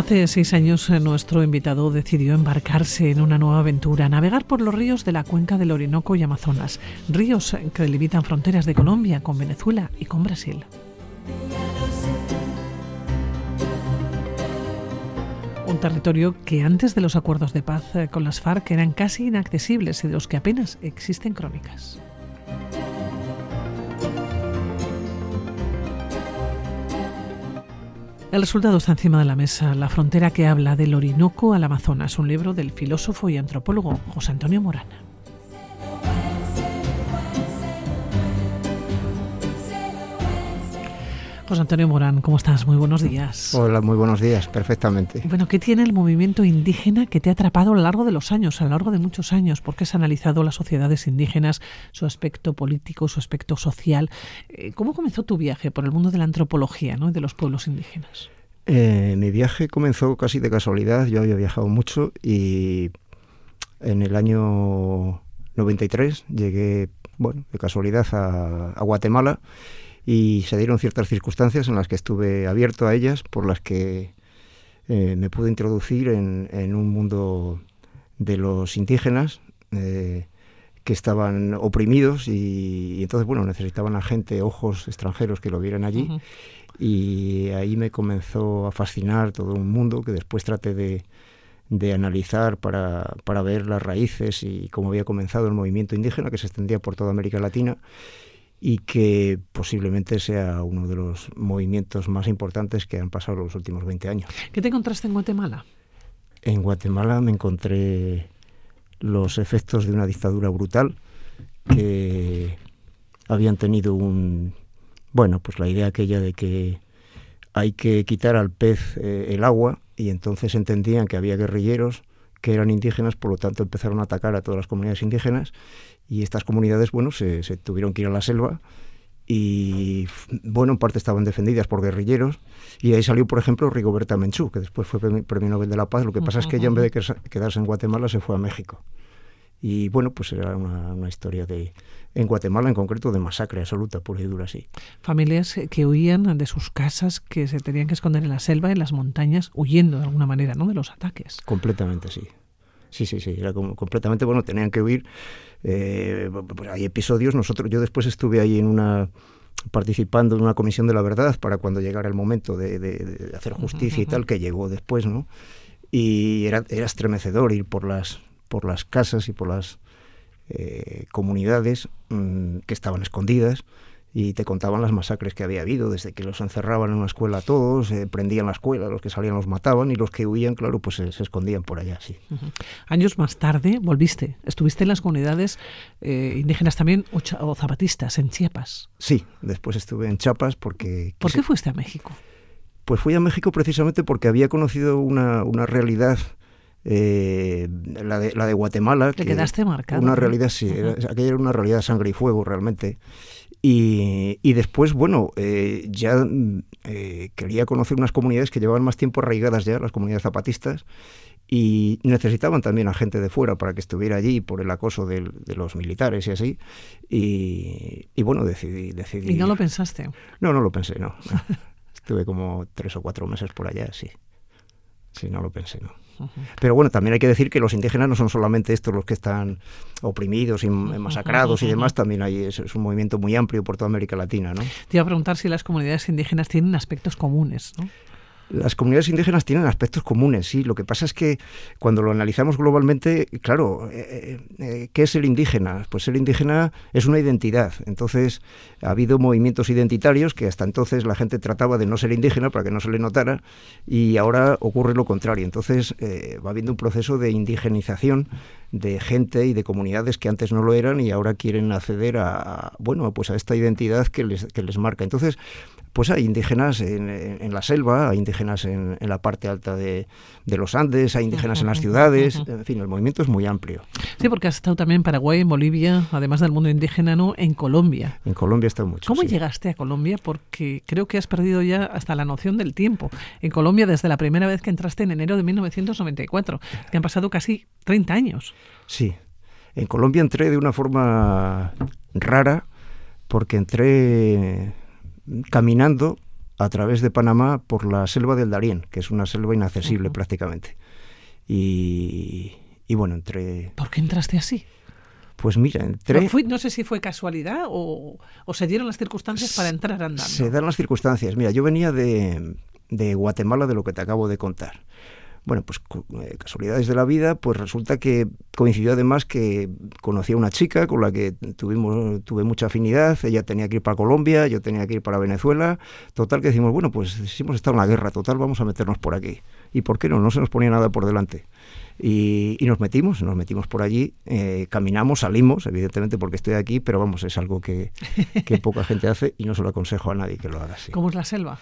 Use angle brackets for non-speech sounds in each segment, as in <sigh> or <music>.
Hace seis años eh, nuestro invitado decidió embarcarse en una nueva aventura, navegar por los ríos de la cuenca del Orinoco y Amazonas, ríos que delimitan fronteras de Colombia con Venezuela y con Brasil. Un territorio que antes de los acuerdos de paz eh, con las FARC eran casi inaccesibles y de los que apenas existen crónicas. El resultado está encima de la mesa, La frontera que habla del Orinoco al Amazonas, un libro del filósofo y antropólogo José Antonio Morana. José Antonio Morán, ¿cómo estás? Muy buenos días. Hola, muy buenos días, perfectamente. Bueno, ¿qué tiene el movimiento indígena que te ha atrapado a lo largo de los años, a lo largo de muchos años? ¿Por qué has analizado las sociedades indígenas, su aspecto político, su aspecto social? Eh, ¿Cómo comenzó tu viaje por el mundo de la antropología ¿no? y de los pueblos indígenas? Eh, mi viaje comenzó casi de casualidad. Yo había viajado mucho y en el año 93 llegué, bueno, de casualidad a, a Guatemala y se dieron ciertas circunstancias en las que estuve abierto a ellas, por las que eh, me pude introducir en, un mundo de los indígenas eh, que estaban oprimidos y, entonces, bueno, necesitaban a gente, ojos extranjeros que lo vieran allí. Y ahí me comenzó a fascinar todo un mundo que después traté de, de analizar para, para, ver las raíces y cómo había comenzado el movimiento indígena que se extendía por toda América Latina y que posiblemente sea uno de los movimientos más importantes que han pasado los últimos 20 años. ¿Qué te encontraste en Guatemala? En Guatemala me encontré los efectos de una dictadura brutal que habían tenido un bueno pues la idea aquella de que hay que quitar al pez eh, el agua y entonces entendían que había guerrilleros que eran indígenas, por lo tanto empezaron a atacar a todas las comunidades indígenas y estas comunidades, bueno, se, tuvieron que ir a la selva y, bueno, en parte estaban defendidas por guerrilleros y ahí salió, por ejemplo, Rigoberta Menchú, que después fue premio Nobel de la Paz. Lo que pasa es que ella, en vez de quedarse en Guatemala, se fue a México. Y bueno, pues era una, historia de, en Guatemala en concreto, de masacre absoluta, pura y dura, sí. Familias que huían de sus casas, que se tenían que esconder en la selva, en las montañas, huyendo de alguna manera, ¿no? De los ataques. Completamente, sí. Sí, sí, sí, era como, completamente, bueno, tenían que huir. Eh, pues hay episodios, nosotros, yo después estuve ahí en una participando en una comisión de la verdad para cuando llegara el momento de, hacer justicia y tal, que llegó después, ¿no? Y era, era estremecedor ir por las, por las casas y por las eh, comunidades mm, que estaban escondidas y te contaban las masacres que había habido, desde que los encerraban en una escuela a todos, eh, prendían la escuela, los que salían los mataban y los que huían, claro, pues se, escondían por allá, sí. Años más tarde volviste, estuviste en las comunidades eh, indígenas también o, zapatistas en Chiapas. Sí, después estuve en Chiapas porque... ¿Por qué fuiste a México? Pues fui a México precisamente porque había conocido una, una realidad eh, la, de, la de Guatemala. Te quedaste marcado. Una realidad, sí, aquella era una realidad de sangre y fuego realmente. Y, y después, bueno, eh, ya eh, quería conocer unas comunidades que llevaban más tiempo arraigadas ya, las comunidades zapatistas, y necesitaban también a gente de fuera para que estuviera allí por el acoso de, los militares y así. Y, y, bueno, decidí, decidí... ¿Y no lo pensaste? No, no lo pensé, no. <laughs> Estuve como tres o cuatro meses por allá, sí. Sí, no lo pensé, no. Pero bueno, también hay que decir que los indígenas no son solamente estos los que están oprimidos y masacrados y demás, también hay, es, un movimiento muy amplio por toda América Latina. ¿no? Te iba a preguntar si las comunidades indígenas tienen aspectos comunes. ¿no? Las comunidades indígenas tienen aspectos comunes, sí. Lo que pasa es que cuando lo analizamos globalmente, claro, eh, eh, eh, ¿qué es el indígena? Pues el indígena es una identidad. Entonces, ha habido movimientos identitarios que hasta entonces la gente trataba de no ser indígena para que no se le notara y ahora ocurre lo contrario. Entonces, va habiendo un proceso de indigenización de gente y de comunidades que antes no lo eran y ahora quieren acceder a, bueno, pues a esta identidad que les, que les marca. Entonces, pues hay indígenas en, la selva, hay indígenas en, la parte alta de, los Andes, hay indígenas en las ciudades, en fin, el movimiento es muy amplio. Sí, porque has estado también en Paraguay, en Bolivia, además del mundo indígena, ¿no? En Colombia. En Colombia está mucho. ¿Cómo llegaste a Colombia? Porque creo que has perdido ya hasta la noción del tiempo. En Colombia, desde la primera vez que entraste en enero de 1994, que han pasado casi 30 años. Sí, en Colombia entré de una forma rara, porque entré caminando a través de Panamá por la selva del Darién, que es una selva inaccesible prácticamente. Y, y bueno, entre... ¿Por qué entraste así? Pues mira, entré... No, no, sé si fue casualidad o, o, se dieron las circunstancias para entrar andando. Se dan las circunstancias. Mira, yo venía de, de Guatemala, de lo que te acabo de contar. Bueno, pues eh, casualidades de la vida, pues resulta que coincidió además que conocí a una chica con la que tuvimos, tuve mucha afinidad, ella tenía que ir para Colombia, yo tenía que ir para Venezuela, total que decimos, bueno, pues si hemos estado en la guerra, total, vamos a meternos por aquí. ¿Y por qué no? No se nos ponía nada por delante. Y, nos metimos, nos metimos por allí, eh, caminamos, salimos, evidentemente porque estoy aquí, pero vamos, es algo que, que poca gente hace y no se lo aconsejo a nadie que lo haga así. ¿Cómo es la selva?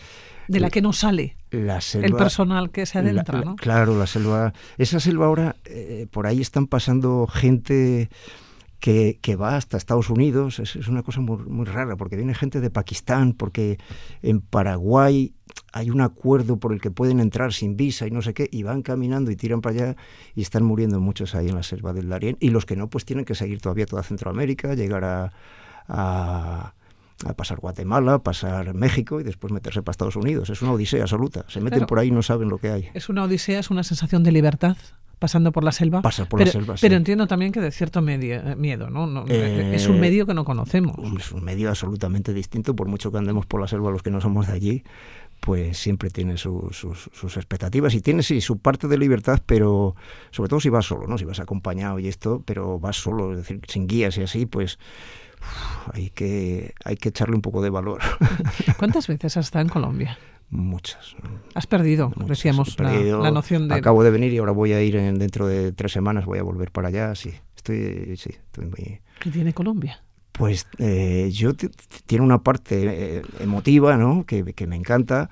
De la que no sale la selva, el personal que se adentra, ¿no? Claro, la selva. Esa selva ahora, eh, por ahí están pasando gente que, que, va hasta Estados Unidos. Es, es una cosa muy, muy, rara, porque viene gente de Pakistán, porque en Paraguay hay un acuerdo por el que pueden entrar sin visa y no sé qué, y van caminando y tiran para allá y están muriendo muchos ahí en la selva del Darién. Y los que no, pues tienen que seguir todavía toda Centroamérica, llegar a, a a pasar Guatemala, pasar México y después meterse para Estados Unidos. Es una odisea absoluta. Se meten por ahí y no saben lo que hay. Es una odisea, es una sensación de libertad pasando por la selva. Pasa por pero, la selva, sí. Pero entiendo también que de cierto medio, eh, miedo, ¿no? no eh, es un medio que no conocemos. Es un medio absolutamente distinto, por mucho que andemos por la selva los que no somos de allí, pues siempre tiene su, sus, sus, expectativas y tiene sí su parte de libertad, pero sobre todo si vas solo, ¿no? Si vas acompañado y esto, pero vas solo, es decir, sin guías y así, pues hay que, hay que echarle un poco de valor. <laughs> ¿Cuántas <laughs> veces has estado en Colombia? Muchas. Has perdido, Muchas. decíamos, perdido. La, la, noción de... Acabo de venir y ahora voy a ir en, dentro de tres semanas, voy a volver para allá, sí. Estoy, sí, estoy muy... ¿Qué tiene Colombia? Pues eh, yo tiene una parte eh, emotiva, ¿no? Que, que, me encanta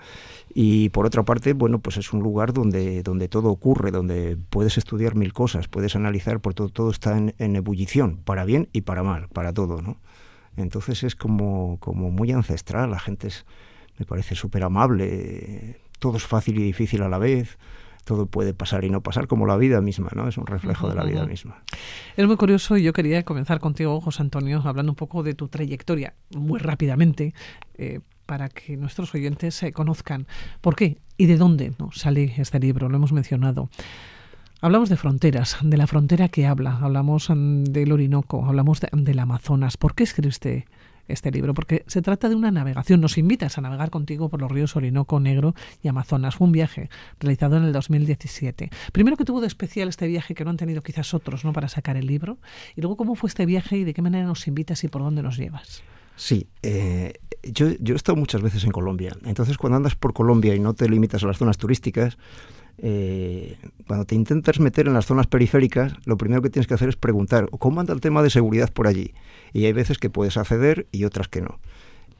y por otra parte, bueno, pues es un lugar donde, donde todo ocurre, donde puedes estudiar mil cosas, puedes analizar, por todo, todo está en, en ebullición, para bien y para mal, para todo, ¿no? Entonces es como, como muy ancestral, la gente es, me parece súper amable, todo es fácil y difícil a la vez todo puede pasar y no pasar, como la vida misma, ¿no? Es un reflejo de la vida misma. Es muy curioso y yo quería comenzar contigo, José Antonio, hablando un poco de tu trayectoria, muy rápidamente, eh, para que nuestros oyentes se conozcan por qué y de dónde ¿no? sale este libro, lo hemos mencionado. Hablamos de fronteras, de la frontera que habla, hablamos mm, del Orinoco, hablamos de, del Amazonas. ¿Por qué escribiste este libro? Porque se trata de una navegación. Nos invitas a navegar contigo por los ríos Orinoco, Negro y Amazonas. Fue un viaje realizado en el 2017. Primero, que tuvo de especial este viaje que no han tenido quizás otros ¿no? para sacar el libro? Y luego, ¿cómo fue este viaje y de qué manera nos invitas y por dónde nos llevas? Sí, eh, yo, yo he estado muchas veces en Colombia. Entonces, cuando andas por Colombia y no te limitas a las zonas turísticas, eh, cuando te intentas meter en las zonas periféricas, lo primero que tienes que hacer es preguntar cómo anda el tema de seguridad por allí. Y hay veces que puedes acceder y otras que no.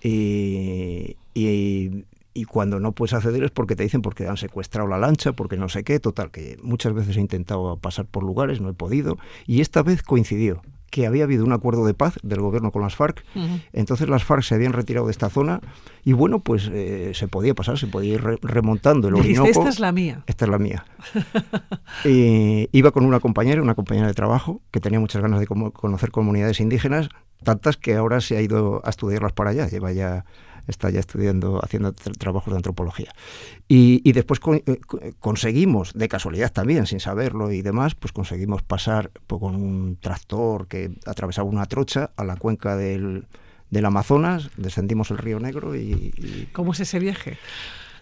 Y, y, y cuando no puedes acceder es porque te dicen porque han secuestrado la lancha, porque no sé qué, total, que muchas veces he intentado pasar por lugares, no he podido. Y esta vez coincidió que había habido un acuerdo de paz del gobierno con las FARC. Uh -huh. Entonces las FARC se habían retirado de esta zona y bueno, pues eh, se podía pasar, se podía ir re remontando el Orinoco. Esta es la mía. Esta es la mía. <laughs> iba con una compañera, una compañera de trabajo, que tenía muchas ganas de conocer comunidades indígenas, tantas que ahora se ha ido a estudiarlas para allá. Lleva ya está ya estudiando, haciendo trabajos de antropología. Y, y después eh, conseguimos, de casualidad también, sin saberlo y demás, pues conseguimos pasar pues, con un tractor que atravesaba una trocha a la cuenca del, del Amazonas, descendimos el río Negro y, y... ¿Cómo es ese viaje?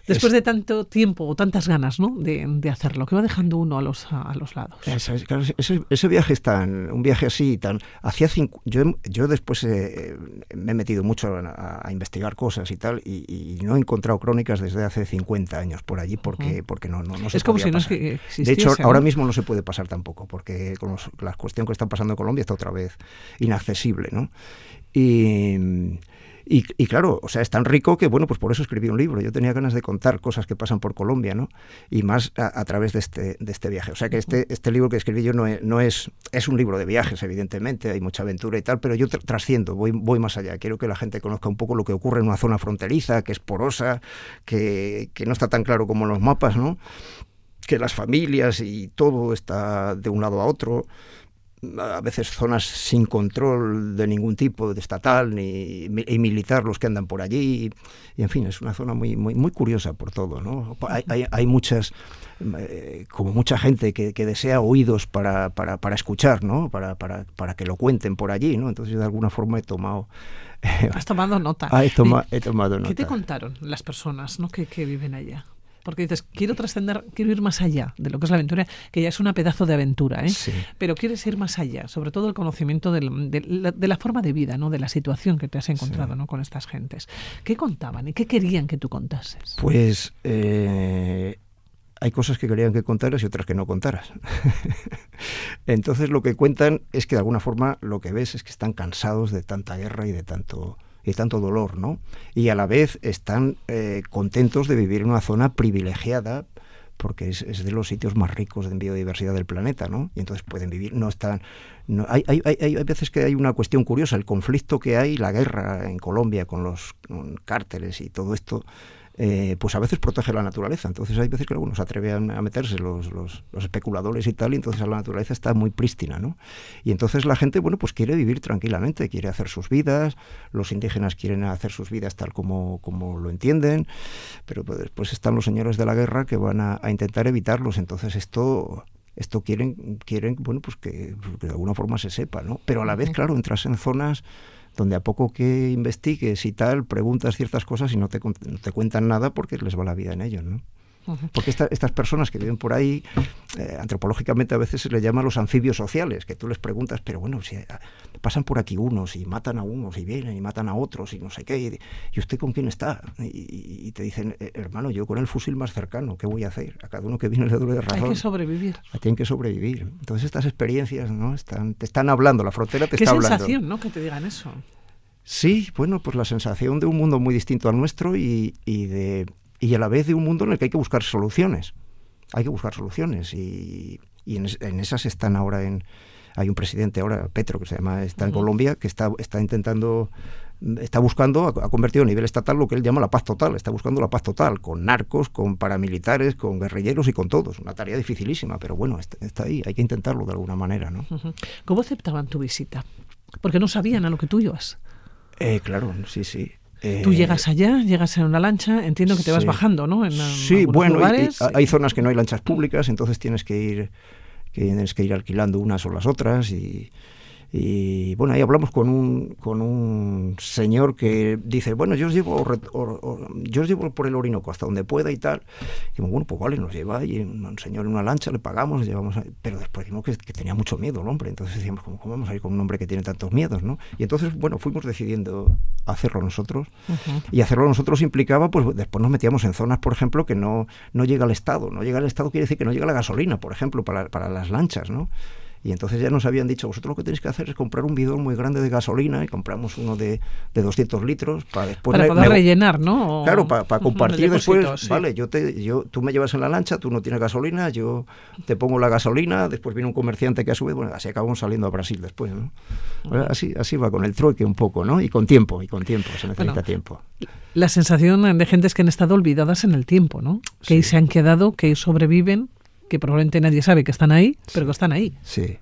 Después de tanto tiempo o tantas ganas ¿no? de, de, hacerlo, que va dejando uno a los, a, a los lados. Ese, ese, ese, viaje es tan, un viaje así, tan, hacía cinco, yo, yo después eh, me he metido mucho a, a, investigar cosas y tal, y, y, no he encontrado crónicas desde hace 50 años por allí, porque, porque no, no, no se Es como si pasar. no es que De hecho, ahora mismo no se puede pasar tampoco, porque con los, la cuestión que está pasando en Colombia está otra vez inaccesible, ¿no? Y y, y, claro, o sea, es tan rico que, bueno, pues por eso escribí un libro. Yo tenía ganas de contar cosas que pasan por Colombia, ¿no? Y más a, través de este, de este viaje. O sea, que este, este libro que escribí yo no es, no es, es un libro de viajes, evidentemente, hay mucha aventura y tal, pero yo tr trasciendo, voy, voy más allá. Quiero que la gente conozca un poco lo que ocurre en una zona fronteriza, que es porosa, que, que no está tan claro como en los mapas, ¿no? Que las familias y todo está de un lado a otro a veces zonas sin control de ningún tipo, de estatal ni y militar los que andan por allí y, en fin es una zona muy muy muy curiosa por todo, ¿no? Hay, hay, muchas eh, como mucha gente que, que desea oídos para, para, para escuchar, ¿no? Para, para, para que lo cuenten por allí, ¿no? Entonces yo de alguna forma he tomado Has tomado nota. Ah, <laughs> he, he, tomado nota. ¿Qué te contaron las personas ¿no? que, que viven allá? Porque dices, quiero trascender, quiero ir más allá de lo que es la aventura, que ya es una pedazo de aventura, ¿eh? pero quieres ir más allá, sobre todo el conocimiento de, la, forma de vida, ¿no? de la situación que te has encontrado ¿no? con estas gentes. ¿Qué contaban y qué querían que tú contases? Pues eh, hay cosas que querían que contaras y otras que no contaras. <laughs> Entonces lo que cuentan es que de alguna forma lo que ves es que están cansados de tanta guerra y de tanto y tanto dolor, ¿no? Y a la vez están eh, contentos de vivir en una zona privilegiada porque es, de los sitios más ricos en biodiversidad del planeta, ¿no? Y entonces pueden vivir, no están... No, hay, hay, hay, hay, veces que hay una cuestión curiosa, el conflicto que hay, la guerra en Colombia con los cárteles y todo esto, eh, pues a veces protege la naturaleza. Entonces hay veces que algunos atreven a meterse los, los, especuladores y tal, y entonces la naturaleza está muy prístina, ¿no? Y entonces la gente, bueno, pues quiere vivir tranquilamente, quiere hacer sus vidas, los indígenas quieren hacer sus vidas tal como, como lo entienden, pero pues después están los señores de la guerra que van a, intentar evitarlos. Entonces esto esto quieren quieren bueno pues que, de alguna forma se sepa no pero a la vez claro entras en zonas donde a poco que investigues y tal, preguntas ciertas cosas y no te, no te cuentan nada porque les va la vida en ello, ¿no? Porque estas personas que viven por ahí, eh, antropológicamente a veces se les llama los anfibios sociales, que tú les preguntas, pero bueno, si eh, pasan por aquí unos y matan a unos y vienen y matan a otros y no sé qué, y, usted con quién está? Y, te dicen, eh, hermano, yo con el fusil más cercano, ¿qué voy a hacer? A cada uno que viene le dure de razón. Hay que sobrevivir. Tienen que sobrevivir. Entonces estas experiencias no están, te están hablando, la frontera te está hablando. Qué sensación, ¿no? Que te digan eso. Sí, bueno, pues la sensación de un mundo muy distinto al nuestro y, y de y a la vez de un mundo en el que hay que buscar soluciones. Hay que buscar soluciones y, en, esas están ahora en... Hay un presidente ahora, Petro, que se llama, está en Colombia, que está, está intentando está buscando, ha convertido a nivel estatal lo que él llama la paz total, está buscando la paz total, con narcos, con paramilitares, con guerrilleros y con todos. Una tarea dificilísima, pero bueno, está, ahí, hay que intentarlo de alguna manera. ¿no? ¿Cómo aceptaban tu visita? Porque no sabían a lo que tú ibas. Eh, claro, sí, sí. Tú eh, llegas allá, llegas en una lancha, entiendo que te vas bajando, ¿no? En, sí, bueno, hay zonas que no hay lanchas públicas, entonces tienes que ir, que tienes que ir alquilando unas o las otras y, y bueno, ahí hablamos con un, con un señor que dice, bueno, yo os llevo, yo os llevo por el Orinoco hasta donde pueda y tal. Y bueno, pues vale, nos lleva y un señor en una lancha, le pagamos, le llevamos, pero después vimos que, tenía mucho miedo el hombre. Entonces decíamos, ¿cómo, vamos a ir con un hombre que tiene tantos miedos? ¿no? Y entonces, bueno, fuimos decidiendo hacerlo nosotros. Y hacerlo nosotros implicaba, pues después nos metíamos en zonas, por ejemplo, que no, no llega al Estado. No llega al Estado quiere decir que no llega la gasolina, por ejemplo, para, para las lanchas, ¿no? Y entonces ya nos habían dicho, vosotros lo que tenéis que hacer es comprar un bidón muy grande de gasolina y compramos uno de, de 200 litros para después... Para poder rellenar, ¿no? <laughs> Claro, para, <laughs> compartir después. Vale, yo te, yo, tú me llevas en la lancha, tú no tienes gasolina, yo te pongo la gasolina, después viene un comerciante que a su vez, bueno, así acabamos saliendo a Brasil después, ¿no? Así, así va con el trueque un poco, ¿no? Y con tiempo, y con tiempo, se necesita tiempo. La sensación de gente es que han estado olvidadas en el tiempo, ¿no? Que se han quedado, que sobreviven que probablemente nadie sabe que están ahí, pero que están ahí. Sí.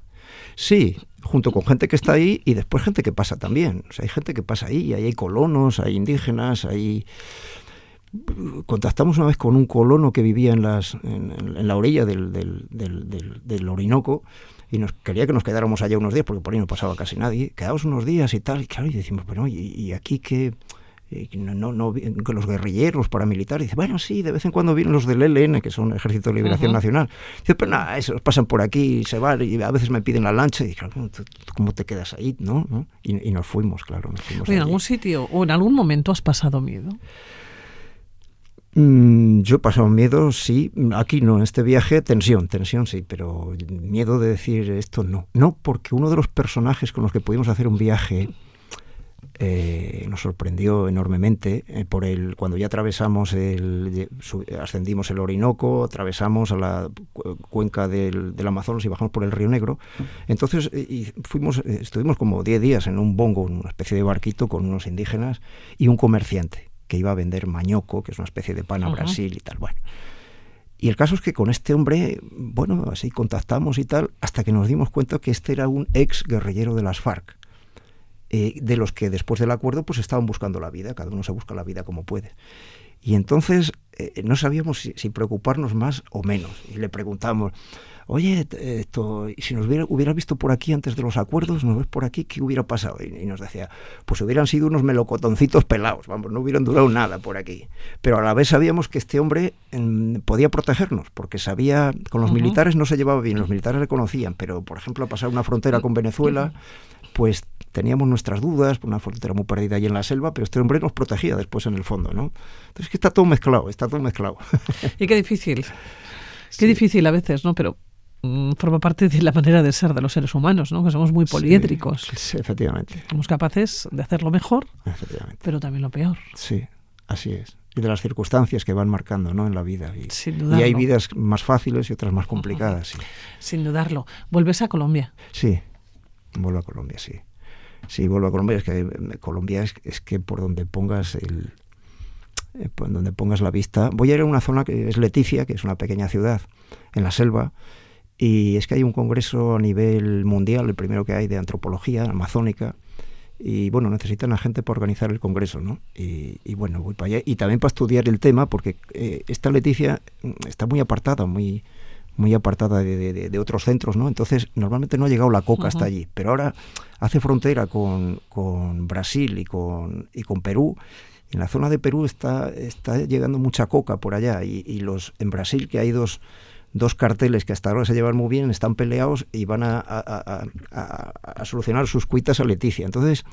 Sí, junto con gente que está ahí y después gente que pasa también. O sea, hay gente que pasa ahí, ahí hay colonos, hay indígenas, hay... Contactamos una vez con un colono que vivía en, las, en, la orilla del, del, Orinoco y nos quería que nos quedáramos allá unos días porque por ahí no pasaba casi nadie. Quedamos unos días y tal, y claro, y decimos, bueno, ¿y, y aquí qué...? No, no, que los guerrilleros paramilitares. Dice, bueno, sí, de vez en cuando vienen los del ELN, que son Ejército de Liberación Nacional. Dice, pero nada, esos pasan por aquí y se van, y a veces me piden la lancha, y digo, ¿cómo te quedas ahí? ¿no? Y, nos fuimos, claro. Nos fuimos ¿En algún sitio o en algún momento has pasado miedo? Mm, yo he pasado miedo, sí. Aquí no, en este viaje, tensión, tensión sí, pero miedo de decir esto no. No, porque uno de los personajes con los que pudimos hacer un viaje eh, nos sorprendió enormemente eh, por el cuando ya atravesamos el ascendimos el Orinoco atravesamos a la cuenca del, Amazonas y bajamos por el Río Negro. Entonces eh, y fuimos estuvimos como 10 días en un bongo una especie de barquito con unos indígenas y un comerciante que iba a vender mañoco que es una especie de pan a Brasil y tal bueno. Y el caso es que con este hombre, bueno, así contactamos y tal, hasta que nos dimos cuenta que este era un ex guerrillero de las FARC, eh, de los que después del acuerdo pues estaban buscando la vida, cada uno se busca la vida como puede. Y entonces eh, no sabíamos si, si, preocuparnos más o menos. Y le preguntamos, oye, esto, si nos hubiera, hubieras visto por aquí antes de los acuerdos, nos ves por aquí, ¿qué hubiera pasado? Y, nos decía, pues hubieran sido unos melocotoncitos pelados, vamos, no hubieran durado nada por aquí. Pero a la vez sabíamos que este hombre em, podía protegernos, porque sabía, con los militares no se llevaba bien, los militares le conocían, pero por ejemplo, pasar una frontera con Venezuela, pues teníamos nuestras dudas, una frontera muy perdida ahí en la selva, pero este hombre nos protegía después en el fondo, ¿no? Entonces que está todo mezclado, está todo mezclado. <laughs> Y qué difícil. Qué difícil a veces, ¿no? Pero mm, forma parte de la manera de ser de los seres humanos, ¿no? Que somos muy poliédricos. Sí, efectivamente. Somos capaces de hacer lo mejor, pero también lo peor. Sí, así es. Y de las circunstancias que van marcando ¿no? en la vida. Y, Sin dudarlo. y hay vidas más fáciles y otras más complicadas. Sí. Sin dudarlo. ¿Vuelves a Colombia? Sí, vuelvo a Colombia, sí. Sí, vuelvo a Colombia. Es que eh, Colombia es, es que por donde pongas el, eh, por donde pongas la vista. Voy a ir a una zona que es Leticia, que es una pequeña ciudad en la selva, y es que hay un congreso a nivel mundial, el primero que hay de antropología amazónica, y bueno, necesitan a gente para organizar el congreso, ¿no? Y, bueno, voy para allá. Y también para estudiar el tema, porque eh, esta Leticia mm, está muy apartada, muy muy apartada de, de, de, otros centros, ¿no? Entonces, normalmente no ha llegado la coca uh -huh. hasta allí, pero ahora hace frontera con, con Brasil y con, y con Perú, en la zona de Perú está, está llegando mucha coca por allá y, y, los en Brasil que hay dos, dos carteles que hasta ahora se llevan muy bien, están peleados y van a, a, a, a solucionar sus cuitas a Leticia. Entonces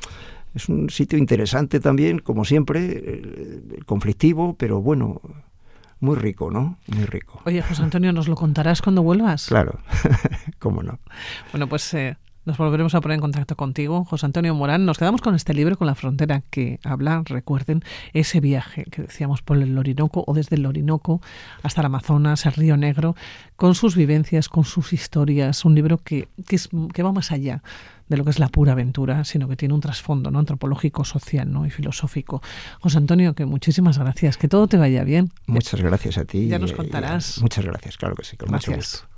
es un sitio interesante también, como siempre, eh, conflictivo, pero bueno, muy rico, ¿no? Muy rico. Oye, José Antonio, ¿nos lo contarás cuando vuelvas? Claro, <laughs> cómo no. Bueno, pues eh, nos volveremos a poner en contacto contigo, José Antonio Morán. Nos quedamos con este libro, con la frontera, que habla, recuerden, ese viaje que decíamos por el Orinoco o desde el Orinoco hasta el Amazonas, el Río Negro, con sus vivencias, con sus historias. Un libro que, que, es, que va más allá de lo que es la pura aventura, sino que tiene un trasfondo ¿no? antropológico, social ¿no? y filosófico. José Antonio, que muchísimas gracias, que todo te vaya bien. Muchas gracias a ti. Ya nos contarás. muchas gracias, claro que sí, con gracias. mucho gusto.